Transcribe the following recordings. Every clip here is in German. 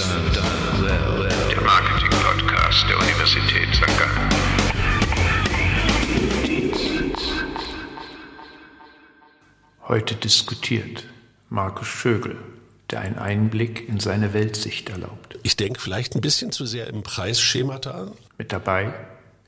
Der Marketing-Podcast der Universität St. Gallen. Heute diskutiert Markus Schögel, der einen Einblick in seine Weltsicht erlaubt. Ich denke vielleicht ein bisschen zu sehr im Preisschemata. Mit dabei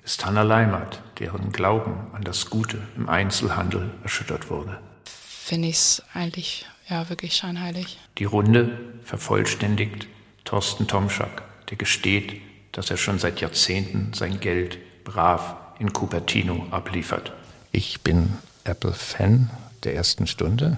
ist Hanna Leimert, deren Glauben an das Gute im Einzelhandel erschüttert wurde. Finde ich es eigentlich ja wirklich scheinheilig. Die Runde vervollständigt Thorsten Tomschak, der gesteht, dass er schon seit Jahrzehnten sein Geld brav in Cupertino abliefert. Ich bin Apple-Fan der ersten Stunde.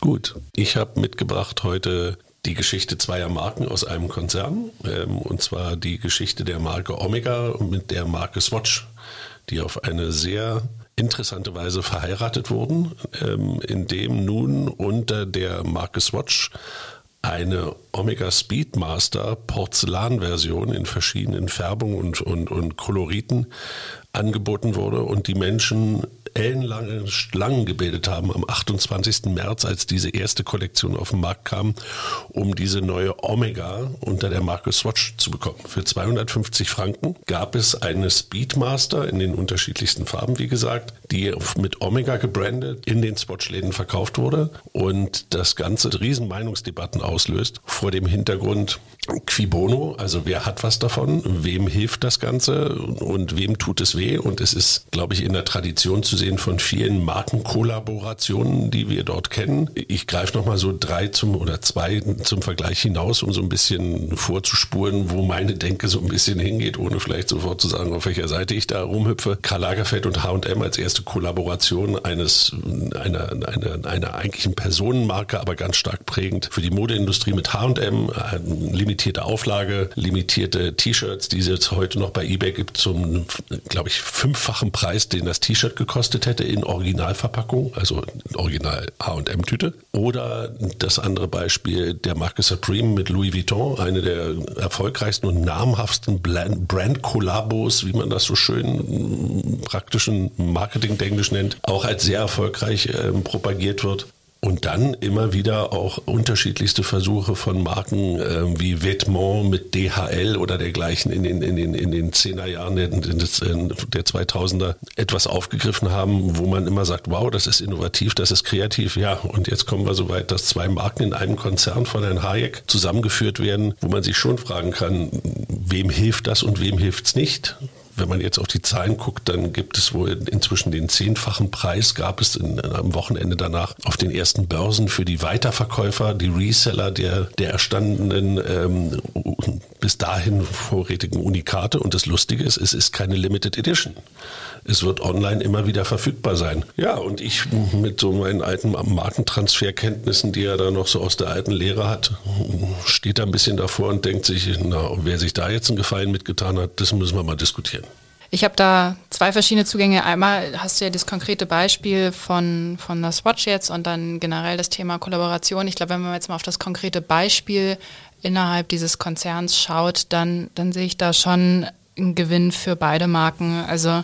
Gut, ich habe mitgebracht heute die Geschichte zweier Marken aus einem Konzern, ähm, und zwar die Geschichte der Marke Omega mit der Marke Swatch, die auf eine sehr interessante Weise verheiratet wurden, ähm, indem nun unter der Marke Swatch eine Omega Speedmaster Porzellanversion in verschiedenen Färbungen und, und, und Koloriten angeboten wurde und die Menschen ellenlange Schlangen gebildet haben am 28. März, als diese erste Kollektion auf den Markt kam, um diese neue Omega unter der Marke Swatch zu bekommen. Für 250 Franken gab es eine Speedmaster in den unterschiedlichsten Farben, wie gesagt, die mit Omega gebrandet in den Swatch-Läden verkauft wurde und das Ganze riesen Meinungsdebatten auslöst vor dem Hintergrund Qui bono, also wer hat was davon, wem hilft das Ganze und wem tut es weh und es ist, glaube ich, in der Tradition zu sehen von vielen Markenkollaborationen, die wir dort kennen. Ich greife nochmal so drei zum oder zwei zum Vergleich hinaus, um so ein bisschen vorzuspuren, wo meine Denke so ein bisschen hingeht, ohne vielleicht sofort zu sagen, auf welcher Seite ich da rumhüpfe. Karl Lagerfeld und H&M als erste Kollaboration eines, einer, einer, einer eigentlichen Personenmarke, aber ganz stark prägend für die Modeindustrie mit H&M, limitierte Auflage, limitierte T-Shirts, die es jetzt heute noch bei eBay gibt zum, glaube ich, fünffachen Preis, den das T-Shirt gekostet hätte in Originalverpackung, also Original H&M-Tüte. Oder das andere Beispiel der Marke Supreme mit Louis Vuitton, eine der erfolgreichsten und namhaftesten Brand-Kollabos, wie man das so schön praktischen Marketing-Englisch nennt, auch als sehr erfolgreich äh, propagiert wird. Und dann immer wieder auch unterschiedlichste Versuche von Marken äh, wie Vetements mit DHL oder dergleichen in den, in den, in den 10er Jahren der, der 2000er etwas aufgegriffen haben, wo man immer sagt, wow, das ist innovativ, das ist kreativ. Ja, und jetzt kommen wir so weit, dass zwei Marken in einem Konzern von Herrn Hayek zusammengeführt werden, wo man sich schon fragen kann, wem hilft das und wem hilft's nicht? Wenn man jetzt auf die Zahlen guckt, dann gibt es wohl inzwischen den zehnfachen Preis, gab es in, am Wochenende danach auf den ersten Börsen für die Weiterverkäufer, die Reseller der, der erstandenen ähm, bis dahin vorrätigen Unikate. Und das Lustige ist, es ist keine Limited Edition. Es wird online immer wieder verfügbar sein. Ja, und ich mit so meinen alten Markentransferkenntnissen, die er da noch so aus der alten Lehre hat, steht da ein bisschen davor und denkt sich, na, wer sich da jetzt einen Gefallen mitgetan hat, das müssen wir mal diskutieren. Ich habe da zwei verschiedene Zugänge. Einmal hast du ja das konkrete Beispiel von, von der Swatch jetzt und dann generell das Thema Kollaboration. Ich glaube, wenn man jetzt mal auf das konkrete Beispiel innerhalb dieses Konzerns schaut, dann, dann sehe ich da schon einen Gewinn für beide Marken. Also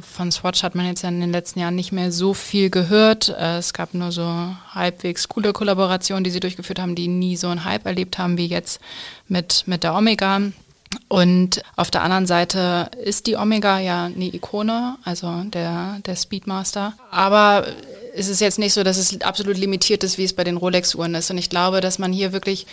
von Swatch hat man jetzt ja in den letzten Jahren nicht mehr so viel gehört. Äh, es gab nur so halbwegs coole Kollaborationen, die sie durchgeführt haben, die nie so einen Hype erlebt haben wie jetzt mit, mit der Omega. Und auf der anderen Seite ist die Omega ja eine Ikone, also der, der Speedmaster. Aber es ist jetzt nicht so, dass es absolut limitiert ist, wie es bei den Rolex-Uhren ist. Und ich glaube, dass man hier wirklich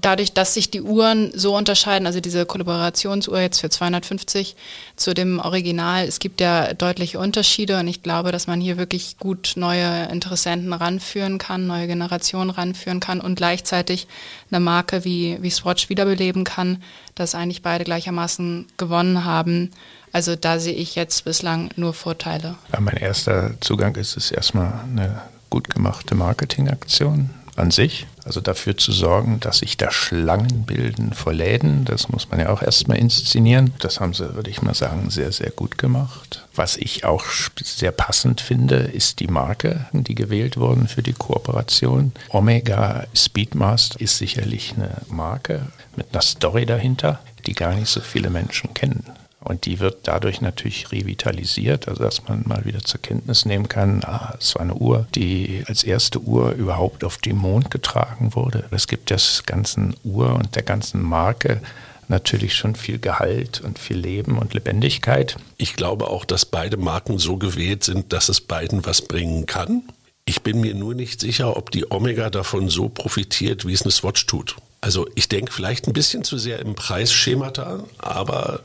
dadurch, dass sich die Uhren so unterscheiden, also diese Kollaborationsuhr jetzt für 250 zu dem Original, es gibt ja deutliche Unterschiede und ich glaube, dass man hier wirklich gut neue Interessenten ranführen kann, neue Generationen ranführen kann und gleichzeitig eine Marke wie, wie Swatch wiederbeleben kann, dass eigentlich beide gleichermaßen gewonnen haben. Also da sehe ich jetzt bislang nur Vorteile. Mein erster Zugang ist es erstmal eine gut gemachte Marketingaktion an sich. Also dafür zu sorgen, dass sich da Schlangen bilden vor Läden, das muss man ja auch erstmal inszenieren. Das haben sie, würde ich mal sagen, sehr, sehr gut gemacht. Was ich auch sehr passend finde, ist die Marke, die gewählt wurden für die Kooperation. Omega Speedmaster ist sicherlich eine Marke mit einer Story dahinter, die gar nicht so viele Menschen kennen. Und die wird dadurch natürlich revitalisiert, also dass man mal wieder zur Kenntnis nehmen kann, ah, es war eine Uhr, die als erste Uhr überhaupt auf den Mond getragen wurde. Es gibt das ganzen Uhr und der ganzen Marke natürlich schon viel Gehalt und viel Leben und Lebendigkeit. Ich glaube auch, dass beide Marken so gewählt sind, dass es beiden was bringen kann. Ich bin mir nur nicht sicher, ob die Omega davon so profitiert, wie es eine Swatch tut. Also ich denke vielleicht ein bisschen zu sehr im Preisschemata, aber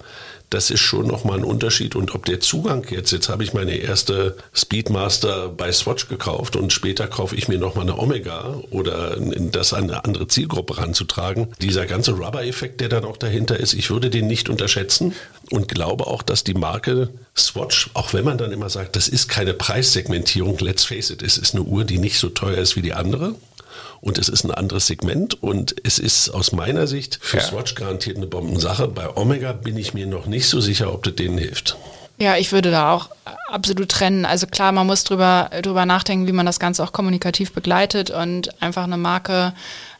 das ist schon nochmal ein Unterschied. Und ob der Zugang jetzt, jetzt habe ich meine erste Speedmaster bei Swatch gekauft und später kaufe ich mir nochmal eine Omega oder das an eine andere Zielgruppe ranzutragen. Dieser ganze Rubber-Effekt, der dann auch dahinter ist, ich würde den nicht unterschätzen und glaube auch, dass die Marke Swatch, auch wenn man dann immer sagt, das ist keine Preissegmentierung, let's face it, es ist eine Uhr, die nicht so teuer ist wie die andere und es ist ein anderes Segment und es ist aus meiner Sicht für ja. Swatch garantiert eine Bombensache. Bei Omega bin ich mir noch nicht so sicher, ob das denen hilft. Ja, ich würde da auch absolut trennen. Also klar, man muss drüber, drüber nachdenken, wie man das Ganze auch kommunikativ begleitet und einfach eine Marke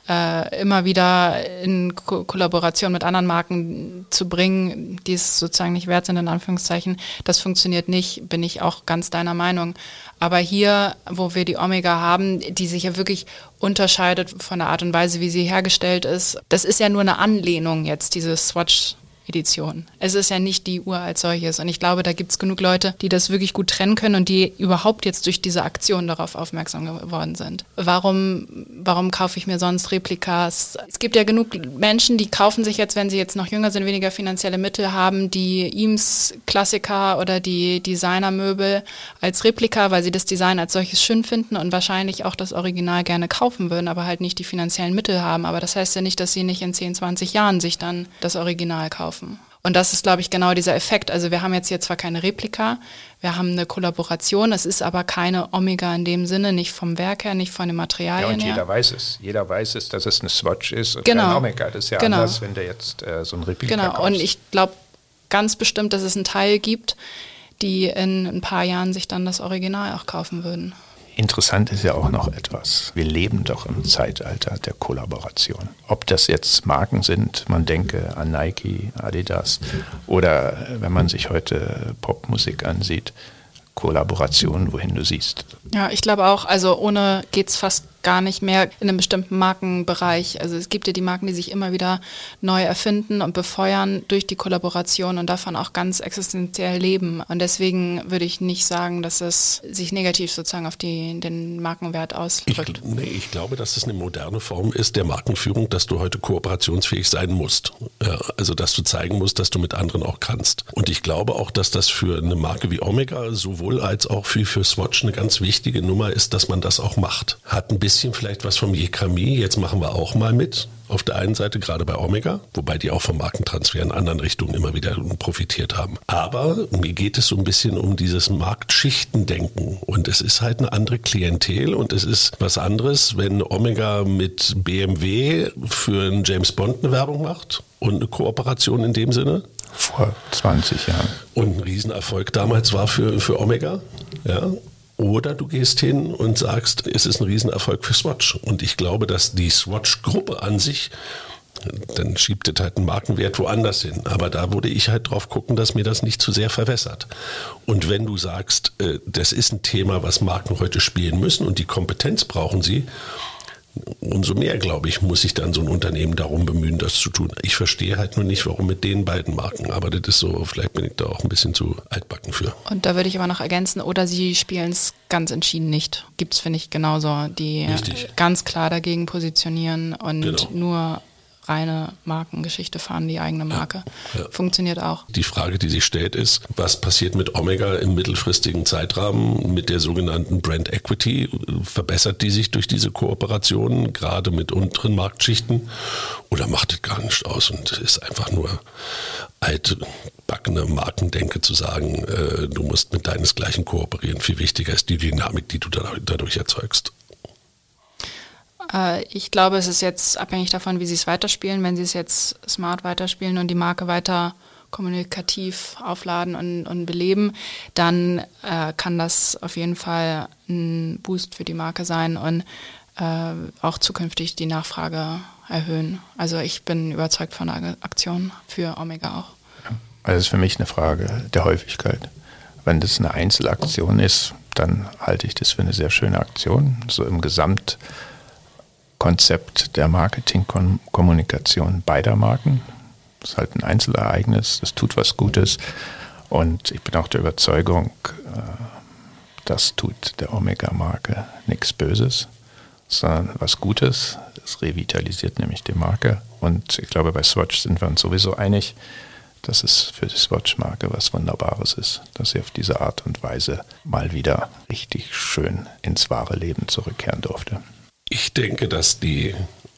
äh, immer wieder in Ko Kollaboration mit anderen Marken zu bringen, die es sozusagen nicht wert sind, in Anführungszeichen. Das funktioniert nicht, bin ich auch ganz deiner Meinung. Aber hier, wo wir die Omega haben, die sich ja wirklich unterscheidet von der Art und Weise, wie sie hergestellt ist, das ist ja nur eine Anlehnung jetzt, diese Swatch Edition. Es ist ja nicht die Uhr als solches. Und ich glaube, da gibt es genug Leute, die das wirklich gut trennen können und die überhaupt jetzt durch diese Aktion darauf aufmerksam geworden sind. Warum, warum kaufe ich mir sonst Replikas? Es gibt ja genug Menschen, die kaufen sich jetzt, wenn sie jetzt noch jünger sind, weniger finanzielle Mittel haben, die Eames Klassiker oder die Designermöbel als Replika, weil sie das Design als solches schön finden und wahrscheinlich auch das Original gerne kaufen würden, aber halt nicht die finanziellen Mittel haben. Aber das heißt ja nicht, dass sie nicht in 10, 20 Jahren sich dann das Original kaufen kaufen. Und das ist, glaube ich, genau dieser Effekt. Also wir haben jetzt hier zwar keine Replika, wir haben eine Kollaboration, es ist aber keine Omega in dem Sinne, nicht vom Werk her, nicht von den Materialien her. Ja, und jeder her. weiß es. Jeder weiß es, dass es eine Swatch ist und genau. kein Omega. Das ist ja genau. anders, wenn der jetzt äh, so ein Replika Genau, kaufst. und ich glaube ganz bestimmt, dass es einen Teil gibt, die in ein paar Jahren sich dann das Original auch kaufen würden. Interessant ist ja auch noch etwas. Wir leben doch im Zeitalter der Kollaboration. Ob das jetzt Marken sind, man denke an Nike, Adidas oder wenn man sich heute Popmusik ansieht, Kollaboration, wohin du siehst. Ja, ich glaube auch, also ohne geht es fast gar nicht mehr in einem bestimmten Markenbereich. Also es gibt ja die Marken, die sich immer wieder neu erfinden und befeuern durch die Kollaboration und davon auch ganz existenziell leben. Und deswegen würde ich nicht sagen, dass es sich negativ sozusagen auf die, den Markenwert ausdrückt. Ich, nee, ich glaube, dass es eine moderne Form ist der Markenführung, dass du heute kooperationsfähig sein musst. Also dass du zeigen musst, dass du mit anderen auch kannst. Und ich glaube auch, dass das für eine Marke wie Omega sowohl als auch für, für Swatch eine ganz wichtige Nummer ist, dass man das auch macht. Hat ein bisschen bisschen vielleicht was vom Jekami. Jetzt machen wir auch mal mit. Auf der einen Seite gerade bei Omega, wobei die auch vom Markentransfer in anderen Richtungen immer wieder profitiert haben. Aber mir geht es so ein bisschen um dieses Marktschichtendenken. Und es ist halt eine andere Klientel und es ist was anderes, wenn Omega mit BMW für einen James Bond eine Werbung macht und eine Kooperation in dem Sinne. Vor 20 Jahren. Und ein Riesenerfolg damals war für, für Omega. Ja, oder du gehst hin und sagst, es ist ein Riesenerfolg für Swatch. Und ich glaube, dass die Swatch-Gruppe an sich, dann schiebt es halt einen Markenwert woanders hin. Aber da würde ich halt drauf gucken, dass mir das nicht zu sehr verwässert. Und wenn du sagst, äh, das ist ein Thema, was Marken heute spielen müssen und die Kompetenz brauchen sie, umso mehr, glaube ich, muss sich dann so ein Unternehmen darum bemühen, das zu tun. Ich verstehe halt nur nicht, warum mit den beiden Marken, aber das ist so, vielleicht bin ich da auch ein bisschen zu altbacken für. Und da würde ich aber noch ergänzen, oder sie spielen es ganz entschieden nicht. Gibt es, finde ich, genauso, die Richtig. ganz klar dagegen positionieren und genau. nur reine Markengeschichte fahren, die eigene Marke. Ja, ja. Funktioniert auch. Die Frage, die sich stellt, ist, was passiert mit Omega im mittelfristigen Zeitrahmen mit der sogenannten Brand Equity? Verbessert die sich durch diese Kooperation, gerade mit unteren Marktschichten? Oder macht es gar nicht aus und ist einfach nur altbackene Markendenke zu sagen, äh, du musst mit deinesgleichen kooperieren. Viel wichtiger ist die Dynamik, die du dadurch erzeugst. Äh, ich glaube, es ist jetzt abhängig davon, wie sie es weiterspielen. Wenn sie es jetzt smart weiterspielen und die Marke weiter kommunikativ aufladen und, und beleben, dann äh, kann das auf jeden Fall ein Boost für die Marke sein und äh, auch zukünftig die Nachfrage erhöhen. Also ich bin überzeugt von der Aktion für Omega auch. Also es ist für mich eine Frage der Häufigkeit. Wenn das eine Einzelaktion ist, dann halte ich das für eine sehr schöne Aktion. So im Gesamtkonzept der Marketingkommunikation beider Marken. Das ist halt ein Einzelereignis, das tut was Gutes. Und ich bin auch der Überzeugung, äh, das tut der Omega-Marke nichts Böses, sondern was Gutes. Es revitalisiert nämlich die Marke. Und ich glaube, bei Swatch sind wir uns sowieso einig, dass es für die Swatch-Marke was Wunderbares ist, dass sie auf diese Art und Weise mal wieder richtig schön ins wahre Leben zurückkehren durfte. Ich denke, dass die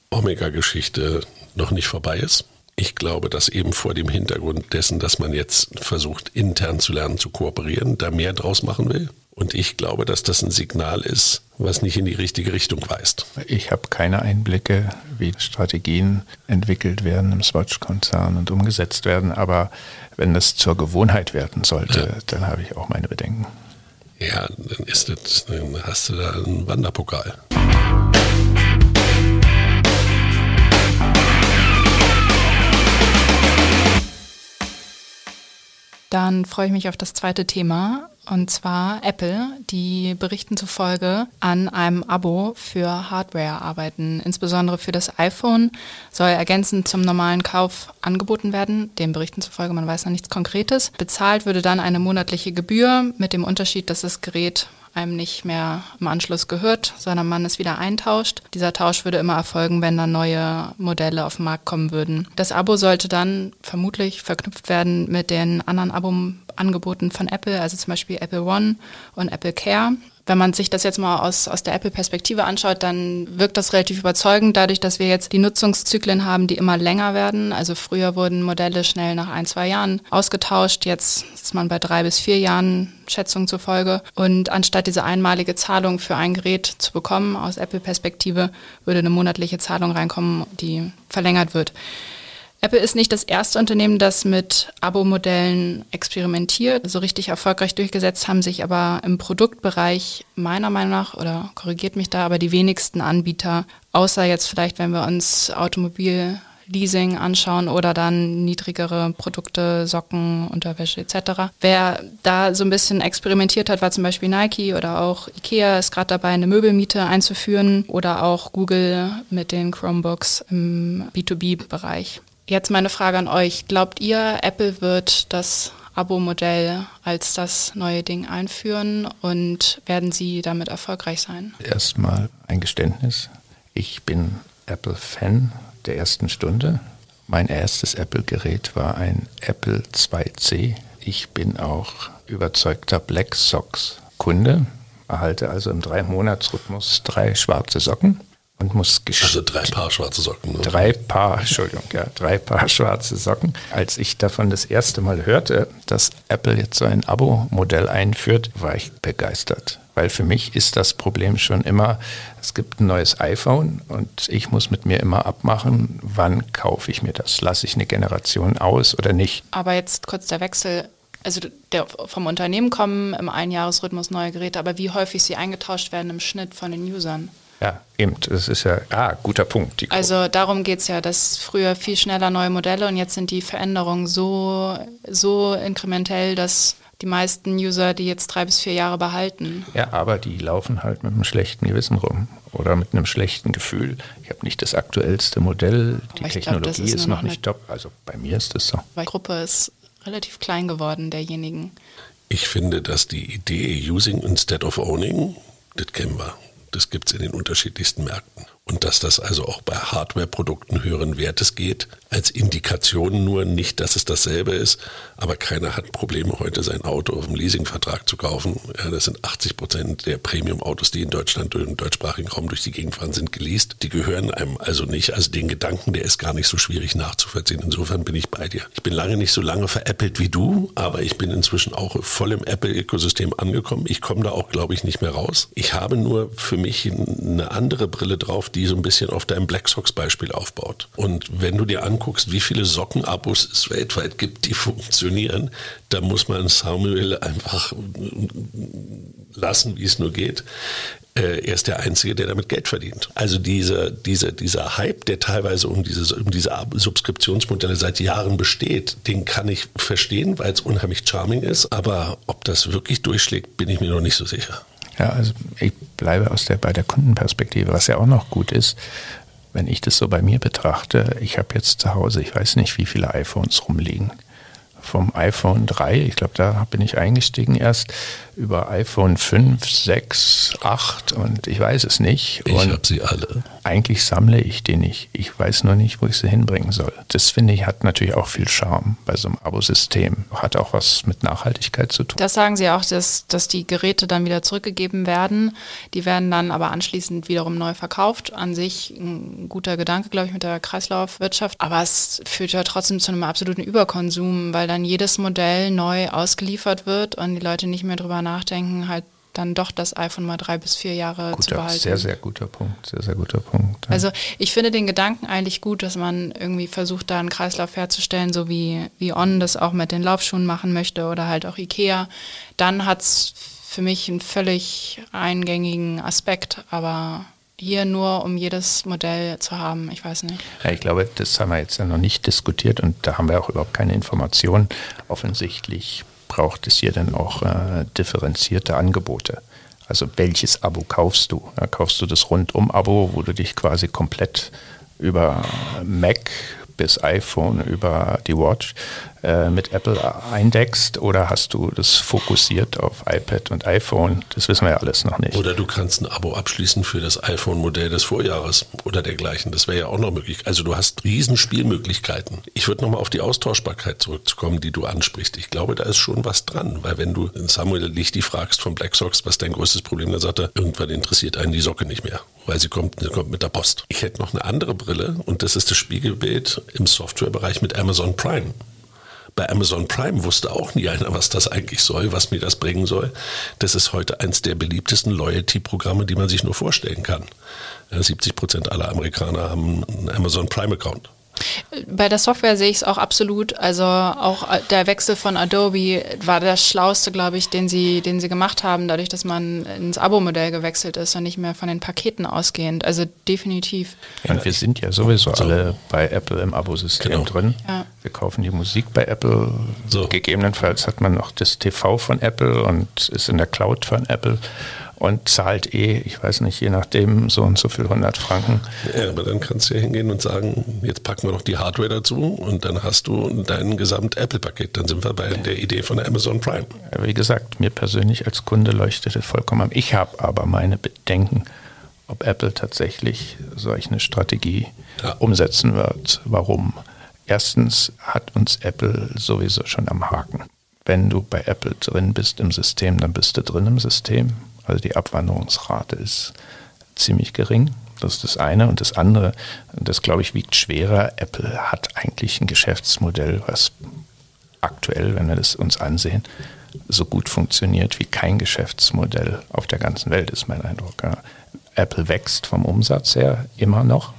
Omega-Geschichte noch nicht vorbei ist. Ich glaube, dass eben vor dem Hintergrund dessen, dass man jetzt versucht, intern zu lernen, zu kooperieren, da mehr draus machen will. Und ich glaube, dass das ein Signal ist, was nicht in die richtige Richtung weist. Ich habe keine Einblicke, wie Strategien entwickelt werden im Swatch-Konzern und umgesetzt werden. Aber wenn das zur Gewohnheit werden sollte, ja. dann habe ich auch meine Bedenken. Ja, dann ist das, dann hast du da einen Wanderpokal. Dann freue ich mich auf das zweite Thema und zwar Apple, die Berichten zufolge an einem Abo für Hardware arbeiten. Insbesondere für das iPhone soll ergänzend zum normalen Kauf angeboten werden. Den Berichten zufolge, man weiß noch nichts Konkretes. Bezahlt würde dann eine monatliche Gebühr mit dem Unterschied, dass das Gerät einem nicht mehr im Anschluss gehört, sondern man es wieder eintauscht. Dieser Tausch würde immer erfolgen, wenn dann neue Modelle auf den Markt kommen würden. Das Abo sollte dann vermutlich verknüpft werden mit den anderen Abo-Angeboten von Apple, also zum Beispiel Apple One und Apple Care. Wenn man sich das jetzt mal aus, aus der Apple-Perspektive anschaut, dann wirkt das relativ überzeugend, dadurch, dass wir jetzt die Nutzungszyklen haben, die immer länger werden. Also früher wurden Modelle schnell nach ein, zwei Jahren ausgetauscht. Jetzt ist man bei drei bis vier Jahren Schätzung zufolge. Und anstatt diese einmalige Zahlung für ein Gerät zu bekommen, aus Apple-Perspektive, würde eine monatliche Zahlung reinkommen, die verlängert wird. Apple ist nicht das erste Unternehmen, das mit Abo-Modellen experimentiert. So richtig erfolgreich durchgesetzt haben sich aber im Produktbereich meiner Meinung nach, oder korrigiert mich da, aber die wenigsten Anbieter, außer jetzt vielleicht, wenn wir uns Automobil Leasing anschauen oder dann niedrigere Produkte, Socken, Unterwäsche etc. Wer da so ein bisschen experimentiert hat, war zum Beispiel Nike oder auch Ikea ist gerade dabei, eine Möbelmiete einzuführen oder auch Google mit den Chromebooks im B2B-Bereich. Jetzt meine Frage an euch. Glaubt ihr, Apple wird das Abo-Modell als das neue Ding einführen und werden sie damit erfolgreich sein? Erstmal ein Geständnis. Ich bin Apple-Fan der ersten Stunde. Mein erstes Apple-Gerät war ein Apple 2C. Ich bin auch überzeugter Black Socks-Kunde, erhalte also im Drei-Monats-Rhythmus drei schwarze Socken und muss Also drei Paar schwarze Socken. Ne? Drei Paar, Entschuldigung, ja, drei Paar schwarze Socken. Als ich davon das erste Mal hörte, dass Apple jetzt so ein Abo-Modell einführt, war ich begeistert. Weil für mich ist das Problem schon immer, es gibt ein neues iPhone und ich muss mit mir immer abmachen, wann kaufe ich mir das? Lasse ich eine Generation aus oder nicht? Aber jetzt kurz der Wechsel also der, vom Unternehmen kommen im Einjahresrhythmus neue Geräte, aber wie häufig sie eingetauscht werden im Schnitt von den Usern? Ja, eben. Das ist ja ah, guter Punkt. Also darum geht es ja, dass früher viel schneller neue Modelle und jetzt sind die Veränderungen so, so inkrementell, dass die meisten User die jetzt drei bis vier Jahre behalten. Ja, aber die laufen halt mit einem schlechten Gewissen rum oder mit einem schlechten Gefühl. Ich habe nicht das aktuellste Modell, die Technologie glaub, ist, ist noch nicht top. Also bei mir ist es so. Weil die Gruppe ist relativ klein geworden derjenigen. Ich finde, dass die Idee Using instead of Owning, das kennen wir. Das gibt es in den unterschiedlichsten Märkten und dass das also auch bei Hardware-Produkten höheren Wertes geht. Als Indikation nur nicht, dass es dasselbe ist, aber keiner hat Probleme heute sein Auto auf dem Leasingvertrag zu kaufen. Ja, das sind 80 Prozent der Premium-Autos, die in Deutschland und im deutschsprachigen Raum durch die Gegend fahren, sind geleast. Die gehören einem also nicht. Also den Gedanken, der ist gar nicht so schwierig nachzuvollziehen. Insofern bin ich bei dir. Ich bin lange nicht so lange veräppelt wie du, aber ich bin inzwischen auch voll im Apple-Ökosystem angekommen. Ich komme da auch, glaube ich, nicht mehr raus. Ich habe nur für mich eine andere Brille drauf, die so ein bisschen auf deinem Black Sox Beispiel aufbaut. Und wenn du dir anguckst, wie viele Sockenabos es weltweit gibt, die funktionieren, da muss man Samuel einfach lassen, wie es nur geht. äh, er ist der Einzige, der damit Geld verdient. Also diese, diese, dieser Hype, der teilweise um, dieses, um diese Subskriptionsmodelle seit Jahren besteht, den kann ich verstehen, weil es unheimlich charming ist. Aber ob das wirklich durchschlägt, bin ich mir noch nicht so sicher. Ja, also ich bleibe aus der, bei der Kundenperspektive, was ja auch noch gut ist, wenn ich das so bei mir betrachte, ich habe jetzt zu Hause, ich weiß nicht, wie viele iPhones rumliegen. Vom iPhone 3, ich glaube, da bin ich eingestiegen erst über iPhone 5, 6, 8 und ich weiß es nicht. Ich habe sie alle. Eigentlich sammle ich die nicht. Ich weiß nur nicht, wo ich sie hinbringen soll. Das finde ich hat natürlich auch viel Charme bei so einem Abosystem. Hat auch was mit Nachhaltigkeit zu tun. Das sagen Sie auch, dass, dass die Geräte dann wieder zurückgegeben werden. Die werden dann aber anschließend wiederum neu verkauft. An sich ein guter Gedanke, glaube ich, mit der Kreislaufwirtschaft. Aber es führt ja trotzdem zu einem absoluten Überkonsum, weil dann jedes Modell neu ausgeliefert wird und die Leute nicht mehr drüber nachdenken, halt dann doch das iPhone mal drei bis vier Jahre guter, zu behalten. Sehr, sehr guter Punkt. Sehr, sehr guter Punkt. Ja. Also ich finde den Gedanken eigentlich gut, dass man irgendwie versucht, da einen Kreislauf herzustellen, so wie, wie On das auch mit den Laufschuhen machen möchte oder halt auch Ikea. Dann hat es für mich einen völlig eingängigen Aspekt, aber hier nur, um jedes Modell zu haben, ich weiß nicht. Ja, ich glaube, das haben wir jetzt ja noch nicht diskutiert und da haben wir auch überhaupt keine Informationen. Offensichtlich braucht es hier dann auch äh, differenzierte Angebote. Also welches Abo kaufst du? Ja, kaufst du das Rundum-Abo, wo du dich quasi komplett über Mac bis iPhone, über die Watch äh, mit Apple eindeckst oder hast du das fokussiert auf iPad und iPhone? Das wissen wir ja alles noch nicht. Oder du kannst ein Abo abschließen für das iPhone-Modell des Vorjahres oder dergleichen. Das wäre ja auch noch möglich. Also du hast riesen Spielmöglichkeiten. Ich würde nochmal auf die Austauschbarkeit zurückkommen, die du ansprichst. Ich glaube, da ist schon was dran, weil wenn du Samuel Lichty fragst von Black Sox, was dein größtes Problem, dann sagt er, irgendwann interessiert einen die Socke nicht mehr, weil sie kommt, sie kommt mit der Post. Ich hätte noch eine andere Brille und das ist das Spiegelbild im Softwarebereich mit Amazon Prime. Bei Amazon Prime wusste auch nie einer, was das eigentlich soll, was mir das bringen soll. Das ist heute eins der beliebtesten Loyalty-Programme, die man sich nur vorstellen kann. 70 Prozent aller Amerikaner haben einen Amazon Prime-Account. Bei der Software sehe ich es auch absolut. Also auch äh, der Wechsel von Adobe war das Schlauste, glaube ich, den sie, den sie gemacht haben, dadurch, dass man ins Abo-Modell gewechselt ist und nicht mehr von den Paketen ausgehend. Also definitiv. Ja, und wir sind ja sowieso so. alle bei Apple im Abo-System genau. drin. Ja. Wir kaufen die Musik bei Apple. So. Gegebenenfalls hat man noch das TV von Apple und ist in der Cloud von Apple und zahlt eh, ich weiß nicht, je nachdem so und so viel 100 Franken. Ja, aber dann kannst du ja hingehen und sagen, jetzt packen wir noch die Hardware dazu und dann hast du dein Gesamt-Apple-Paket. Dann sind wir bei der Idee von Amazon Prime. Wie gesagt, mir persönlich als Kunde leuchtet es vollkommen. Ich habe aber meine Bedenken, ob Apple tatsächlich solch eine Strategie ja. umsetzen wird. Warum? Erstens hat uns Apple sowieso schon am Haken. Wenn du bei Apple drin bist im System, dann bist du drin im System. Also die Abwanderungsrate ist ziemlich gering. Das ist das eine. Und das andere, das glaube ich, wiegt schwerer. Apple hat eigentlich ein Geschäftsmodell, was aktuell, wenn wir das uns ansehen, so gut funktioniert wie kein Geschäftsmodell auf der ganzen Welt, ist mein Eindruck. Apple wächst vom Umsatz her immer noch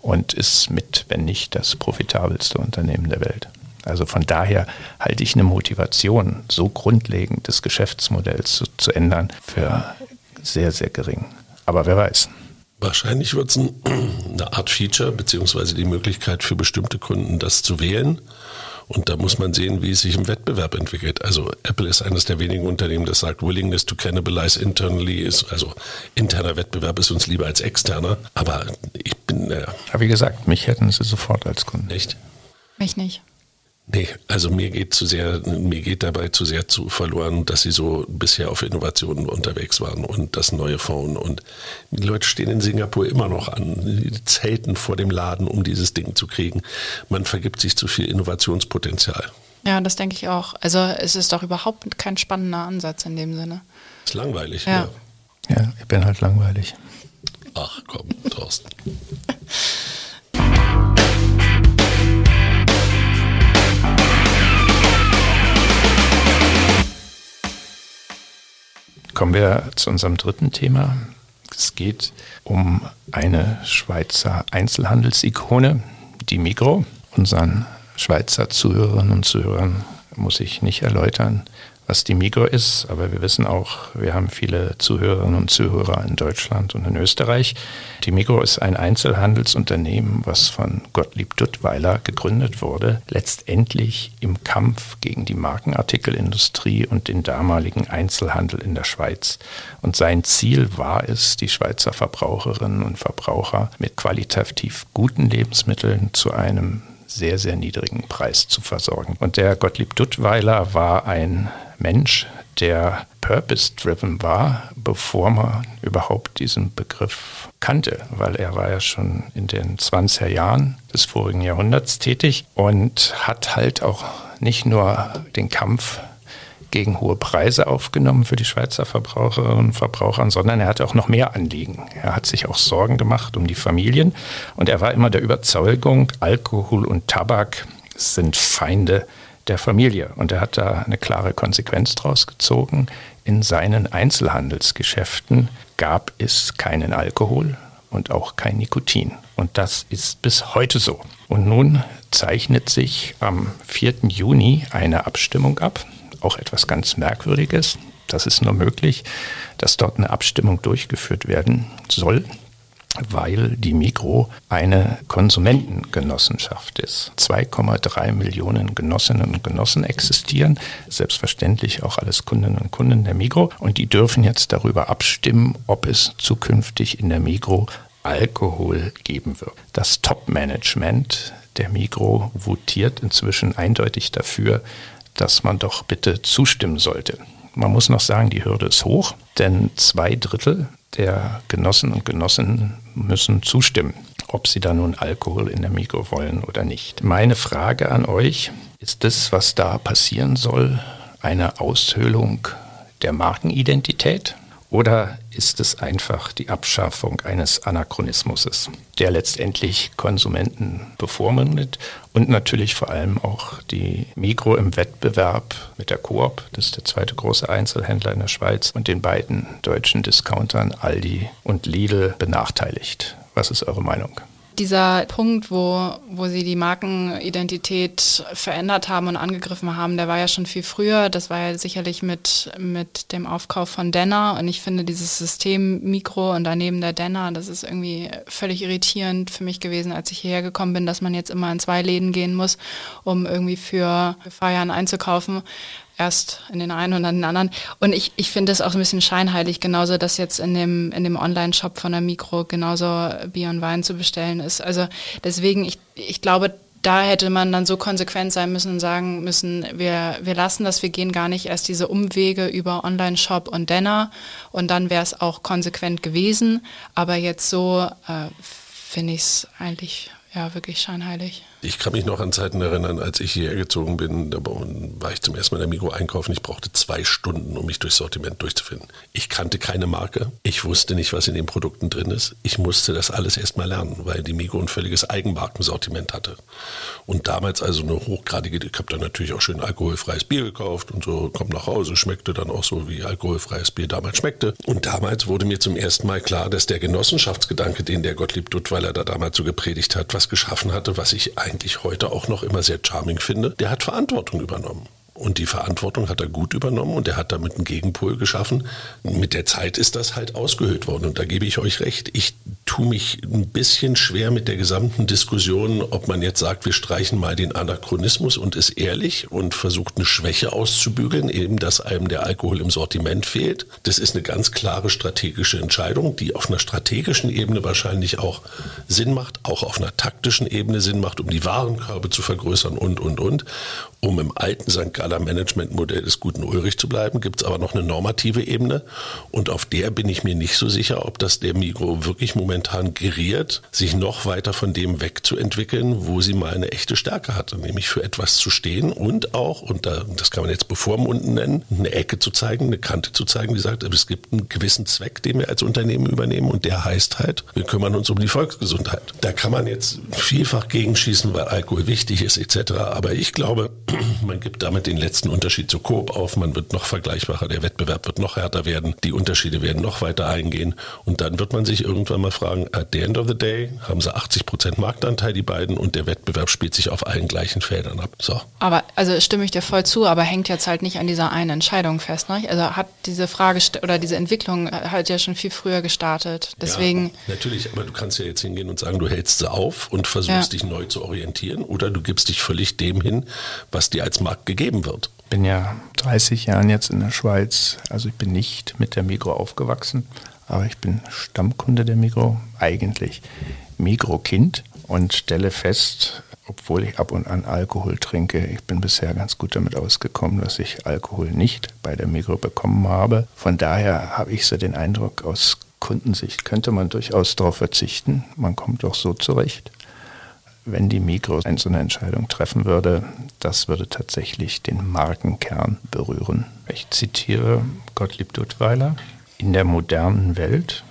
und ist mit, wenn nicht das profitabelste Unternehmen der Welt. Also von daher halte ich eine Motivation, so grundlegend des Geschäftsmodells zu, zu ändern, für sehr, sehr gering. Aber wer weiß. Wahrscheinlich wird es ein, eine Art Feature beziehungsweise die Möglichkeit für bestimmte Kunden, das zu wählen. Und da muss man sehen, wie es sich im Wettbewerb entwickelt. Also Apple ist eines der wenigen Unternehmen, das sagt, Willingness to cannibalize internally ist, also interner Wettbewerb ist uns lieber als externer. Aber ich bin, naja. Aber wie gesagt, mich hätten sie sofort als Kunden. Echt? Mich nicht. Nee, also mir geht zu sehr, mir geht dabei zu sehr zu verloren, dass sie so bisher auf Innovationen unterwegs waren und das neue Phone. Und die Leute stehen in Singapur immer noch an, die zelten vor dem Laden, um dieses Ding zu kriegen. Man vergibt sich zu viel Innovationspotenzial. Ja, das denke ich auch. Also es ist doch überhaupt kein spannender Ansatz in dem Sinne. Ist langweilig, ja. Ja, ja ich bin halt langweilig. Ach komm, Thorsten. Kommen wir zu unserem dritten Thema. Es geht um eine Schweizer Einzelhandelsikone, die Migro. Unseren Schweizer Zuhörerinnen und Zuhörern muss ich nicht erläutern, was die Migro ist, aber wir wissen auch, wir haben viele Zuhörerinnen und Zuhörer in Deutschland und in Österreich. Die Migro ist ein Einzelhandelsunternehmen, was von Gottlieb Duttweiler gegründet wurde, letztendlich im Kampf gegen die Markenartikelindustrie und den damaligen Einzelhandel in der Schweiz. Und sein Ziel war es, die Schweizer Verbraucherinnen und Verbraucher mit qualitativ guten Lebensmitteln zu einem sehr, sehr niedrigen Preis zu versorgen. Und der Gottlieb Duttweiler war ein Mensch, der purpose-driven war, bevor man überhaupt diesen Begriff kannte, weil er war ja schon in den 20er Jahren des vorigen Jahrhunderts tätig und hat halt auch nicht nur den Kampf gegen hohe Preise aufgenommen für die Schweizer Verbraucherinnen und Verbraucher, sondern er hatte auch noch mehr Anliegen. Er hat sich auch Sorgen gemacht um die Familien und er war immer der Überzeugung, Alkohol und Tabak sind Feinde der Familie. Und er hat da eine klare Konsequenz draus gezogen. In seinen Einzelhandelsgeschäften gab es keinen Alkohol und auch kein Nikotin. Und das ist bis heute so. Und nun zeichnet sich am 4. Juni eine Abstimmung ab auch etwas ganz Merkwürdiges. Das ist nur möglich, dass dort eine Abstimmung durchgeführt werden soll, weil die Mikro eine Konsumentengenossenschaft ist. 2,3 Millionen Genossinnen und Genossen existieren, selbstverständlich auch alles Kundinnen und Kunden der Mikro. Und die dürfen jetzt darüber abstimmen, ob es zukünftig in der Mikro Alkohol geben wird. Das Top-Management der Migro votiert inzwischen eindeutig dafür, dass man doch bitte zustimmen sollte. Man muss noch sagen, die Hürde ist hoch, denn zwei Drittel der Genossen und Genossinnen müssen zustimmen, ob sie da nun Alkohol in der Mikro wollen oder nicht. Meine Frage an euch, ist das, was da passieren soll, eine Aushöhlung der Markenidentität? Oder ist es einfach die Abschaffung eines Anachronismus, der letztendlich Konsumenten bevormundet und natürlich vor allem auch die Mikro im Wettbewerb mit der Coop, das ist der zweite große Einzelhändler in der Schweiz, und den beiden deutschen Discountern Aldi und Lidl benachteiligt? Was ist eure Meinung? Dieser Punkt, wo, wo sie die Markenidentität verändert haben und angegriffen haben, der war ja schon viel früher. Das war ja sicherlich mit, mit dem Aufkauf von Denner. Und ich finde dieses System Mikro und daneben der Denner, das ist irgendwie völlig irritierend für mich gewesen, als ich hierher gekommen bin, dass man jetzt immer in zwei Läden gehen muss, um irgendwie für, für Feiern einzukaufen erst in den einen und dann den anderen. Und ich, ich finde es auch ein bisschen scheinheilig, genauso dass jetzt in dem, in dem Online-Shop von der Mikro genauso Bier und Wein zu bestellen ist. Also deswegen, ich, ich glaube, da hätte man dann so konsequent sein müssen und sagen müssen, wir, wir lassen das, wir gehen gar nicht erst diese Umwege über Online-Shop und Denner und dann wäre es auch konsequent gewesen. Aber jetzt so äh, finde ich es eigentlich ja wirklich scheinheilig. Ich kann mich noch an Zeiten erinnern, als ich hierher gezogen bin, da war ich zum ersten Mal in der Mikro einkaufen. Ich brauchte zwei Stunden, um mich durchs Sortiment durchzufinden. Ich kannte keine Marke. Ich wusste nicht, was in den Produkten drin ist. Ich musste das alles erst mal lernen, weil die Mikro ein völliges Eigenmarkensortiment hatte. Und damals also eine hochgradige, ich habe dann natürlich auch schön alkoholfreies Bier gekauft und so, kommt nach Hause, schmeckte dann auch so, wie alkoholfreies Bier damals schmeckte. Und damals wurde mir zum ersten Mal klar, dass der Genossenschaftsgedanke, den der Gottlieb Duttweiler da damals so gepredigt hat, was geschaffen hatte, was ich eigentlich eigentlich heute auch noch immer sehr charming finde, der hat Verantwortung übernommen. Und die Verantwortung hat er gut übernommen und er hat damit einen Gegenpol geschaffen. Mit der Zeit ist das halt ausgehöhlt worden und da gebe ich euch recht. Ich tue mich ein bisschen schwer mit der gesamten Diskussion, ob man jetzt sagt, wir streichen mal den Anachronismus und ist ehrlich und versucht eine Schwäche auszubügeln, eben dass einem der Alkohol im Sortiment fehlt. Das ist eine ganz klare strategische Entscheidung, die auf einer strategischen Ebene wahrscheinlich auch Sinn macht, auch auf einer taktischen Ebene Sinn macht, um die Warenkörbe zu vergrößern und, und, und. Um im alten St. Galler Managementmodell des guten Ulrich zu bleiben, gibt es aber noch eine normative Ebene und auf der bin ich mir nicht so sicher, ob das der Migro wirklich momentan geriert, sich noch weiter von dem wegzuentwickeln, wo sie mal eine echte Stärke hatte, nämlich für etwas zu stehen und auch, und da, das kann man jetzt bevormunden nennen, eine Ecke zu zeigen, eine Kante zu zeigen, die sagt, es gibt einen gewissen Zweck, den wir als Unternehmen übernehmen und der heißt halt, wir kümmern uns um die Volksgesundheit. Da kann man jetzt vielfach gegenschießen, weil Alkohol wichtig ist etc., aber ich glaube, man gibt damit den letzten Unterschied zu Coop auf. Man wird noch vergleichbarer, der Wettbewerb wird noch härter werden, die Unterschiede werden noch weiter eingehen und dann wird man sich irgendwann mal fragen, fragen, at the end of the day haben sie 80 Prozent Marktanteil, die beiden, und der Wettbewerb spielt sich auf allen gleichen Feldern ab. So. Aber, also stimme ich dir voll zu, aber hängt jetzt halt nicht an dieser einen Entscheidung fest. Ne? Also hat diese Frage oder diese Entwicklung halt ja schon viel früher gestartet. Deswegen. Ja, natürlich, aber du kannst ja jetzt hingehen und sagen, du hältst sie auf und versuchst ja. dich neu zu orientieren oder du gibst dich völlig dem hin, was dir als Markt gegeben wird. Ich bin ja 30 Jahren jetzt in der Schweiz, also ich bin nicht mit der Migro aufgewachsen, aber ich bin Stammkunde der Migro, eigentlich Migro-Kind und stelle fest, obwohl ich ab und an Alkohol trinke, ich bin bisher ganz gut damit ausgekommen, dass ich Alkohol nicht bei der Migro bekommen habe. Von daher habe ich so den Eindruck, aus Kundensicht könnte man durchaus darauf verzichten. Man kommt doch so zurecht. Wenn die Migro eine Entscheidung treffen würde, das würde tatsächlich den Markenkern berühren. Ich zitiere Gottlieb Duttweiler, in der modernen Welt,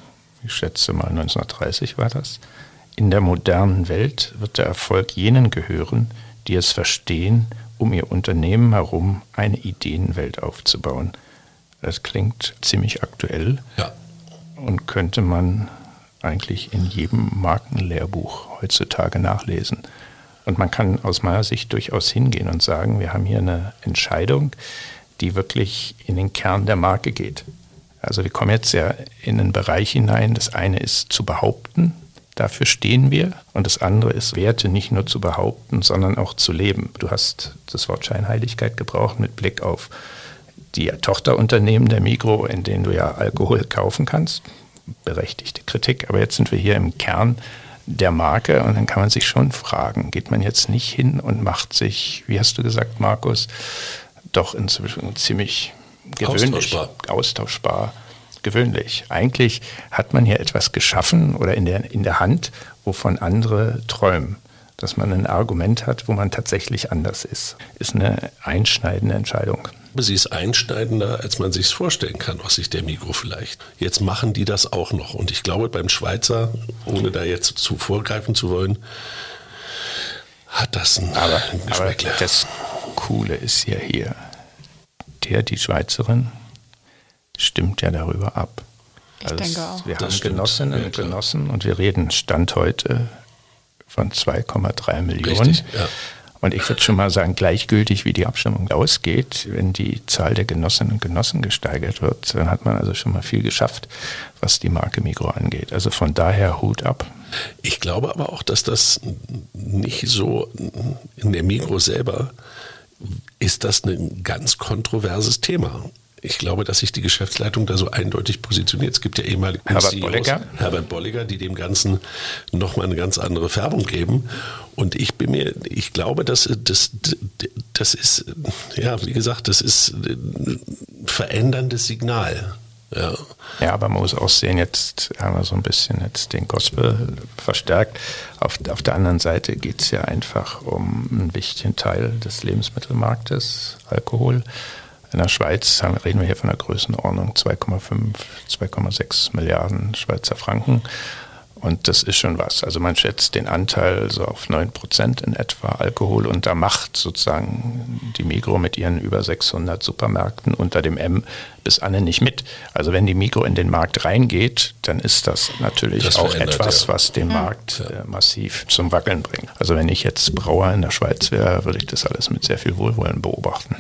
ich schätze mal 1930 war das, in der modernen Welt wird der Erfolg jenen gehören, die es verstehen, um ihr Unternehmen herum eine Ideenwelt aufzubauen. Das klingt ziemlich aktuell ja. und könnte man eigentlich in jedem Markenlehrbuch heutzutage nachlesen. Und man kann aus meiner Sicht durchaus hingehen und sagen, wir haben hier eine Entscheidung, die wirklich in den Kern der Marke geht. Also wir kommen jetzt ja in einen Bereich hinein. Das eine ist zu behaupten, dafür stehen wir. Und das andere ist Werte nicht nur zu behaupten, sondern auch zu leben. Du hast das Wort Scheinheiligkeit gebraucht mit Blick auf die Tochterunternehmen der Migro, in denen du ja Alkohol kaufen kannst. Berechtigte Kritik. Aber jetzt sind wir hier im Kern der Marke und dann kann man sich schon fragen, geht man jetzt nicht hin und macht sich, wie hast du gesagt, Markus, doch inzwischen ziemlich gewöhnlich, austauschbar. austauschbar, gewöhnlich. Eigentlich hat man hier etwas geschaffen oder in der, in der Hand, wovon andere träumen. Dass man ein Argument hat, wo man tatsächlich anders ist, ist eine einschneidende Entscheidung. Sie ist einschneidender, als man sich es vorstellen kann, aus Sicht der Mikro vielleicht. Jetzt machen die das auch noch. Und ich glaube, beim Schweizer, ohne da jetzt zu vorgreifen zu wollen, hat das ein aber, aber das Coole ist ja hier, der, die Schweizerin, stimmt ja darüber ab. Ich also denke auch. Wir das haben Genossinnen und Genossen und wir reden Stand heute von 2,3 Millionen. Richtig, ja. Und ich würde schon mal sagen, gleichgültig wie die Abstimmung ausgeht, wenn die Zahl der Genossinnen und Genossen gesteigert wird, dann hat man also schon mal viel geschafft, was die Marke Mikro angeht. Also von daher Hut ab. Ich glaube aber auch, dass das nicht so in der Mikro selber ist das ein ganz kontroverses Thema. Ich glaube, dass sich die Geschäftsleitung da so eindeutig positioniert. Es gibt ja ehemalige Herbert CEOs, Bolliger. Herbert Bolliger, die dem Ganzen nochmal eine ganz andere Färbung geben. Und ich bin mir, ich glaube, dass das, das ist, ja, wie gesagt, das ist ein veränderndes Signal. Ja. ja, aber man muss auch sehen, jetzt haben wir so ein bisschen jetzt den Gospel verstärkt. Auf, auf der anderen Seite geht es ja einfach um einen wichtigen Teil des Lebensmittelmarktes, Alkohol. In der Schweiz haben, reden wir hier von einer Größenordnung 2,5, 2,6 Milliarden Schweizer Franken. Und das ist schon was. Also man schätzt den Anteil so auf 9 Prozent in etwa Alkohol und da macht sozusagen die Migro mit ihren über 600 Supermärkten unter dem M bis Anne nicht mit. Also wenn die Migro in den Markt reingeht, dann ist das natürlich das auch etwas, ja. was den Markt ja. äh, massiv zum Wackeln bringt. Also wenn ich jetzt Brauer in der Schweiz wäre, würde ich das alles mit sehr viel Wohlwollen beobachten.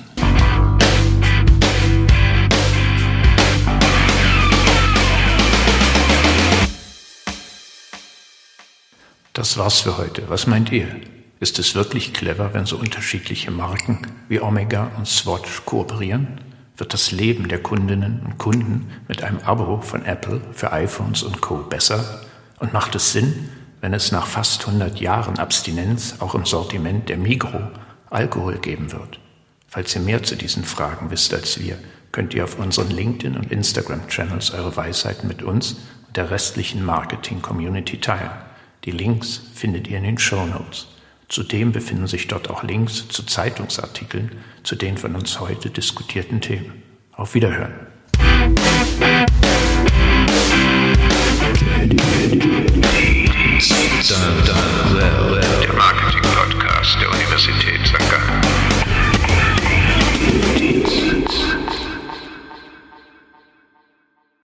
Das war's für heute. Was meint ihr? Ist es wirklich clever, wenn so unterschiedliche Marken wie Omega und Swatch kooperieren? Wird das Leben der Kundinnen und Kunden mit einem Abo von Apple für iPhones und Co. besser? Und macht es Sinn, wenn es nach fast 100 Jahren Abstinenz auch im Sortiment der Migro Alkohol geben wird? Falls ihr mehr zu diesen Fragen wisst als wir, könnt ihr auf unseren LinkedIn- und Instagram-Channels eure Weisheiten mit uns und der restlichen Marketing-Community teilen. Die Links findet ihr in den Show Notes. Zudem befinden sich dort auch Links zu Zeitungsartikeln zu den von uns heute diskutierten Themen. Auf Wiederhören. Der Marketing-Podcast der Universität